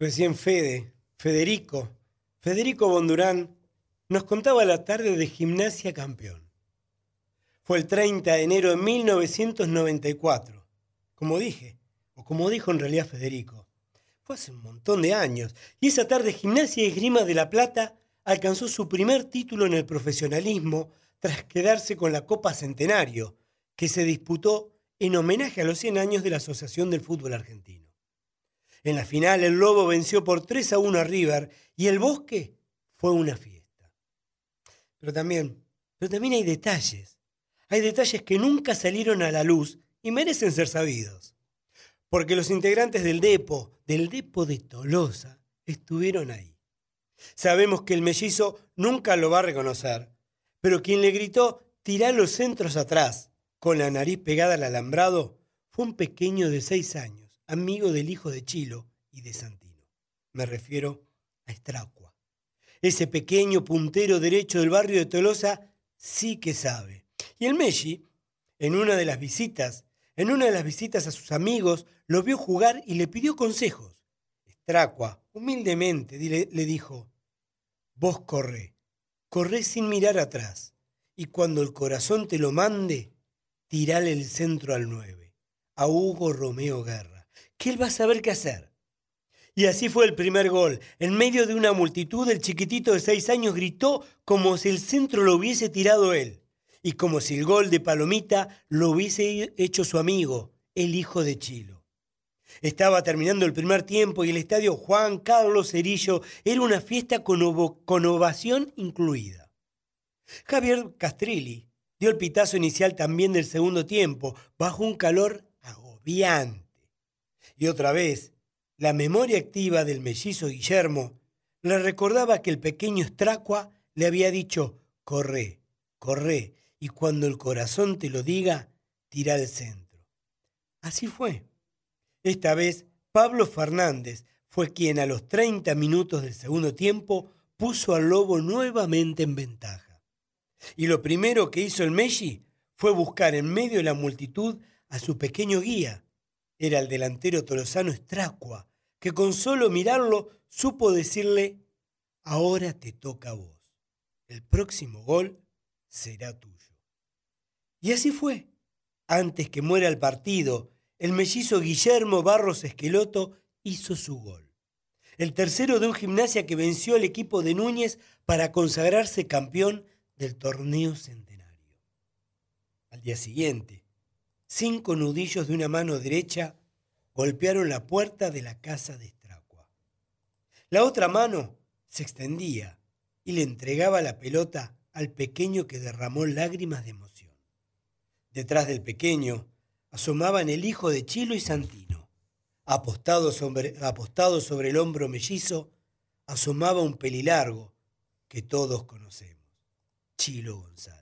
Recién Fede, Federico, Federico Bondurán, nos contaba la tarde de gimnasia campeón. Fue el 30 de enero de 1994. Como dije, o como dijo en realidad Federico, fue hace un montón de años, y esa tarde Gimnasia y Grima de la Plata alcanzó su primer título en el profesionalismo tras quedarse con la Copa Centenario, que se disputó en homenaje a los 100 años de la Asociación del Fútbol Argentino. En la final el Lobo venció por 3 a 1 a River y el Bosque fue una fiesta. Pero también, pero también hay detalles. Hay detalles que nunca salieron a la luz y merecen ser sabidos. Porque los integrantes del Depo, del Depo de Tolosa, estuvieron ahí. Sabemos que el mellizo nunca lo va a reconocer, pero quien le gritó, tirá los centros atrás, con la nariz pegada al alambrado, fue un pequeño de seis años amigo del hijo de Chilo y de Santino. Me refiero a Estracua. Ese pequeño puntero derecho del barrio de Tolosa sí que sabe. Y el Messi, en una de las visitas, en una de las visitas a sus amigos, lo vio jugar y le pidió consejos. Estracua, humildemente, le dijo, vos corre, corre sin mirar atrás, y cuando el corazón te lo mande, tirale el centro al nueve, a Hugo Romeo Guerra que él va a saber qué hacer. Y así fue el primer gol. En medio de una multitud, el chiquitito de seis años gritó como si el centro lo hubiese tirado él, y como si el gol de Palomita lo hubiese hecho su amigo, el hijo de Chilo. Estaba terminando el primer tiempo y el estadio Juan Carlos Cerillo era una fiesta con, con ovación incluida. Javier Castrilli dio el pitazo inicial también del segundo tiempo, bajo un calor agobiante. Y otra vez, la memoria activa del mellizo Guillermo le recordaba que el pequeño Estracua le había dicho, corre, corre, y cuando el corazón te lo diga, tira al centro. Así fue. Esta vez, Pablo Fernández fue quien a los 30 minutos del segundo tiempo puso al lobo nuevamente en ventaja. Y lo primero que hizo el Messi fue buscar en medio de la multitud a su pequeño guía, era el delantero tolosano Estracua, que con solo mirarlo supo decirle, ahora te toca a vos. El próximo gol será tuyo. Y así fue. Antes que muera el partido, el mellizo Guillermo Barros Esqueloto hizo su gol. El tercero de un gimnasia que venció al equipo de Núñez para consagrarse campeón del torneo centenario. Al día siguiente, cinco nudillos de una mano derecha golpearon la puerta de la casa de Estracua. La otra mano se extendía y le entregaba la pelota al pequeño que derramó lágrimas de emoción. Detrás del pequeño asomaban el hijo de Chilo y Santino. Apostado sobre, el hombro mellizo, asomaba un pelilargo que todos conocemos, Chilo González.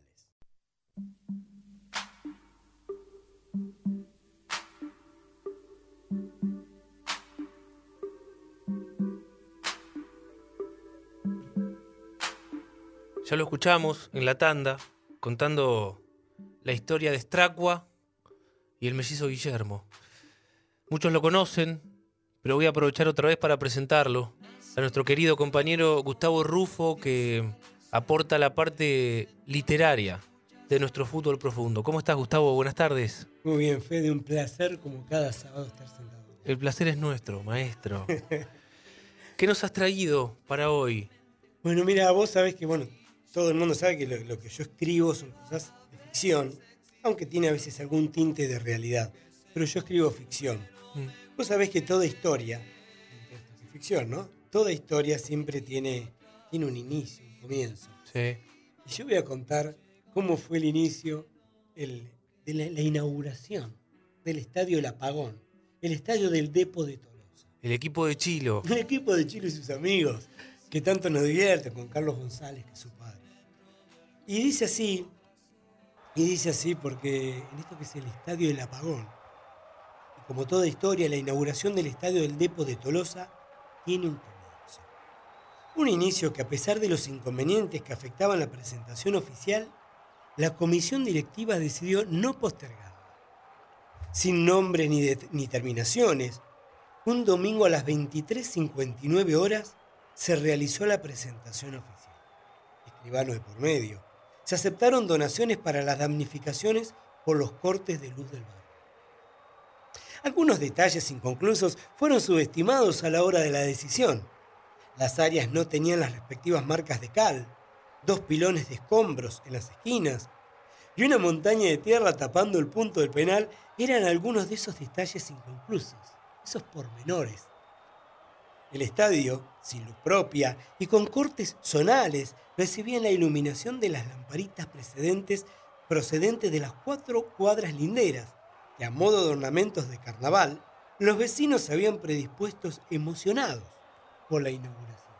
Ya lo escuchamos en la tanda contando la historia de Stracua y el mellizo Guillermo. Muchos lo conocen, pero voy a aprovechar otra vez para presentarlo a nuestro querido compañero Gustavo Rufo, que aporta la parte literaria de nuestro fútbol profundo. ¿Cómo estás, Gustavo? Buenas tardes. Muy bien, Fede, un placer como cada sábado estar sentado. El placer es nuestro, maestro. ¿Qué nos has traído para hoy? Bueno, mira, vos sabés que, bueno, todo el mundo sabe que lo, que yo escribo son cosas de ficción, aunque tiene a veces algún tinte de realidad. Pero yo escribo ficción. Mm. Vos sabés que toda historia, es ficción, ¿no? Toda historia siempre tiene, tiene un inicio, un comienzo. Sí. Y yo voy a contar cómo fue el inicio de la, inauguración del estadio El Apagón, el estadio del Depo de Tolosa. El equipo de Chilo. El equipo de Chilo y sus amigos, que tanto nos divierte con Carlos González, que es su padre. Y dice así, y dice así porque en esto que es el Estadio del Apagón, y como toda historia, la inauguración del Estadio del Depo de Tolosa tiene un comienzo. Un inicio que a pesar de los inconvenientes que afectaban la presentación oficial, la comisión directiva decidió no postergar. Sin nombre ni, ni terminaciones, un domingo a las 23.59 horas se realizó la presentación oficial. Escribano de por medio. Se aceptaron donaciones para las damnificaciones por los cortes de luz del barrio. Algunos detalles inconclusos fueron subestimados a la hora de la decisión. Las áreas no tenían las respectivas marcas de cal, dos pilones de escombros en las esquinas y una montaña de tierra tapando el punto del penal eran algunos de esos detalles inconclusos, esos pormenores. El estadio, sin luz propia y con cortes zonales, recibía la iluminación de las lamparitas precedentes procedentes de las cuatro cuadras linderas, y a modo de ornamentos de carnaval, los vecinos se habían predispuestos emocionados por la inauguración.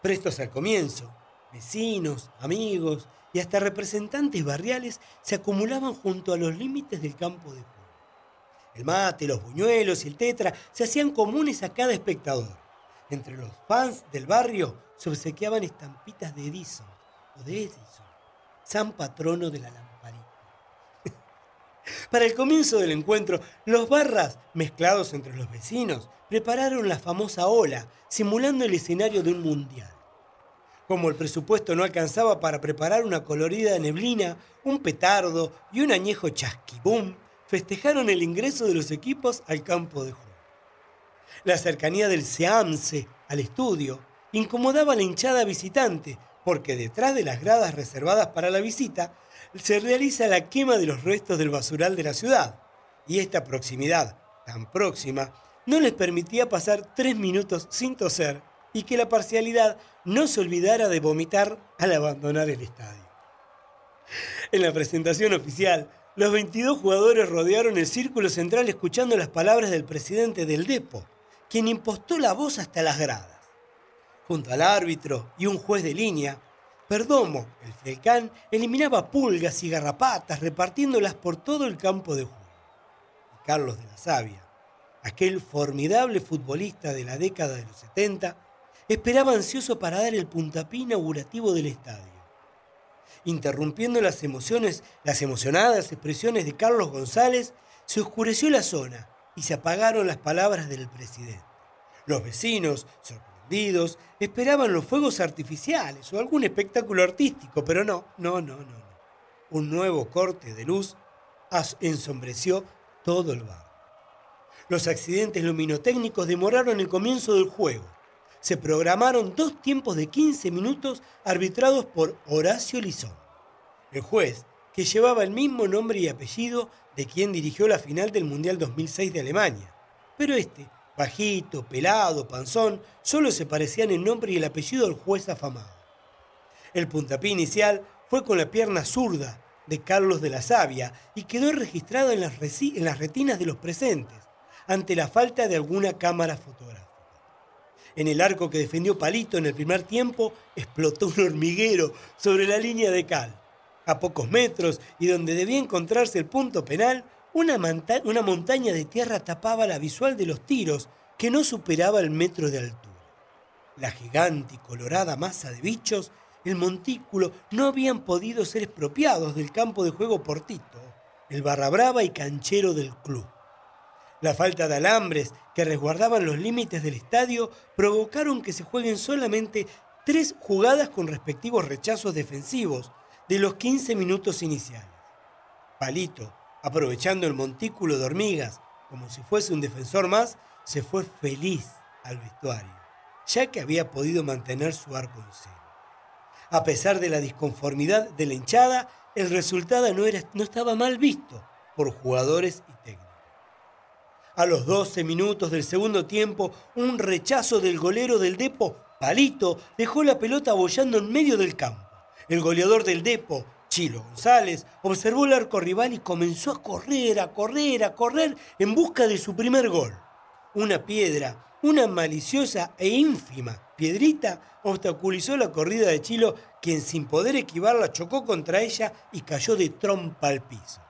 Prestos al comienzo, vecinos, amigos y hasta representantes barriales se acumulaban junto a los límites del campo de juego. El mate, los buñuelos y el tetra se hacían comunes a cada espectador. Entre los fans del barrio se obsequiaban estampitas de Edison o de Edison, san patrono de la lamparita. Para el comienzo del encuentro, los barras, mezclados entre los vecinos, prepararon la famosa ola, simulando el escenario de un mundial. Como el presupuesto no alcanzaba para preparar una colorida neblina, un petardo y un añejo chasquibum, festejaron el ingreso de los equipos al campo de juego. La cercanía del SEAMSE al estudio incomodaba a la hinchada visitante, porque detrás de las gradas reservadas para la visita se realiza la quema de los restos del basural de la ciudad, y esta proximidad, tan próxima, no les permitía pasar tres minutos sin toser y que la parcialidad no se olvidara de vomitar al abandonar el estadio. En la presentación oficial, los 22 jugadores rodearon el círculo central escuchando las palabras del presidente del Depo, quien impostó la voz hasta las gradas. Junto al árbitro y un juez de línea, Perdomo, el frecán, eliminaba pulgas y garrapatas repartiéndolas por todo el campo de juego. Y Carlos de la Sabia, aquel formidable futbolista de la década de los 70, esperaba ansioso para dar el puntapié inaugurativo del estadio. Interrumpiendo las emociones, las emocionadas expresiones de Carlos González, se oscureció la zona y se apagaron las palabras del presidente. Los vecinos, sorprendidos, esperaban los fuegos artificiales o algún espectáculo artístico, pero no, no, no, no. no. Un nuevo corte de luz ensombreció todo el barrio. Los accidentes luminotécnicos demoraron el comienzo del juego se programaron dos tiempos de 15 minutos arbitrados por Horacio Lizón, el juez que llevaba el mismo nombre y apellido de quien dirigió la final del Mundial 2006 de Alemania. Pero este, bajito, pelado, panzón, solo se parecían el nombre y el apellido del juez afamado. El puntapié inicial fue con la pierna zurda de Carlos de la Sabia y quedó registrado en las, en las retinas de los presentes, ante la falta de alguna cámara fotográfica. En el arco que defendió Palito en el primer tiempo, explotó un hormiguero sobre la línea de cal. A pocos metros y donde debía encontrarse el punto penal, una, montaña de tierra tapaba la visual de los tiros, que no superaba el metro de altura. La gigante y colorada masa de bichos, el montículo, no habían podido ser expropiados del campo de juego Portito, el barra brava y canchero del club. La falta de alambres que resguardaban los límites del estadio provocaron que se jueguen solamente tres jugadas con respectivos rechazos defensivos de los 15 minutos iniciales. Palito, aprovechando el montículo de hormigas como si fuese un defensor más, se fue feliz al vestuario, ya que había podido mantener su arco en cero. A pesar de la disconformidad de la hinchada, el resultado no, era, no estaba mal visto por jugadores y técnicos. A los 12 minutos del segundo tiempo, un rechazo del golero del Depo, Palito, dejó la pelota bollando en medio del campo. El goleador del Depo, Chilo González, observó el arco rival y comenzó a correr, a correr, a correr en busca de su primer gol. Una piedra, una maliciosa e ínfima piedrita obstaculizó la corrida de Chilo, quien sin poder esquivarla chocó contra ella y cayó de trompa al piso.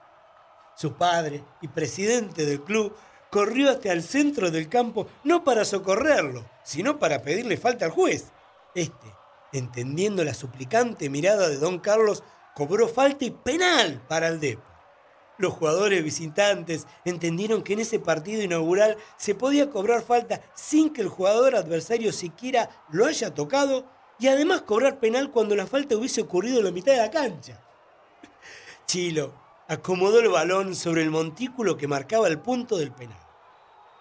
Su padre y presidente del club corrió hasta el centro del campo no para socorrerlo, sino para pedirle falta al juez. Este, entendiendo la suplicante mirada de don Carlos, cobró falta y penal para el Depo. Los jugadores visitantes entendieron que en ese partido inaugural se podía cobrar falta sin que el jugador adversario siquiera lo haya tocado y además cobrar penal cuando la falta hubiese ocurrido en la mitad de la cancha. Chilo acomodó el balón sobre el montículo que marcaba el punto del penal.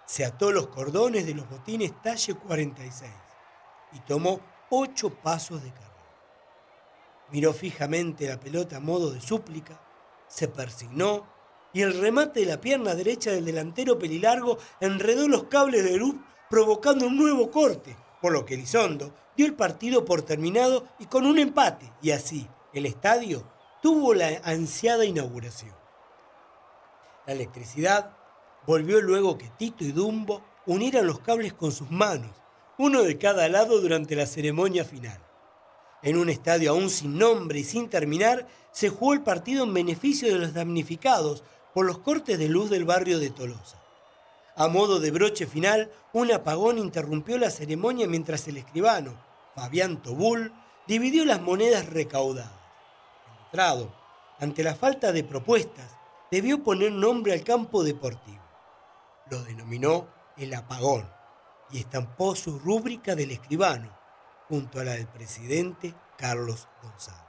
Se ató los cordones de los botines talle 46 y tomó ocho pasos de carrera. Miró fijamente la pelota a modo de súplica se persignó y el remate de la pierna derecha del delantero pelilargo enredó los cables de luz provocando un nuevo corte, por lo que Elizondo dio el partido por terminado y con un empate, y así el estadio tuvo la ansiada inauguración. La electricidad volvió luego que Tito y Dumbo unieran los cables con sus manos, uno de cada lado durante la ceremonia final. En un estadio aún sin nombre y sin terminar, se jugó el partido en beneficio de los damnificados por los cortes de luz del barrio de Tolosa. A modo de broche final, un apagón interrumpió la ceremonia mientras el escribano, Fabián Tobul, dividió las monedas recaudadas. El ante la falta de propuestas, debió poner nombre al campo deportivo. Lo denominó el apagón y estampó su rúbrica del escribano junto a la del presidente Carlos González.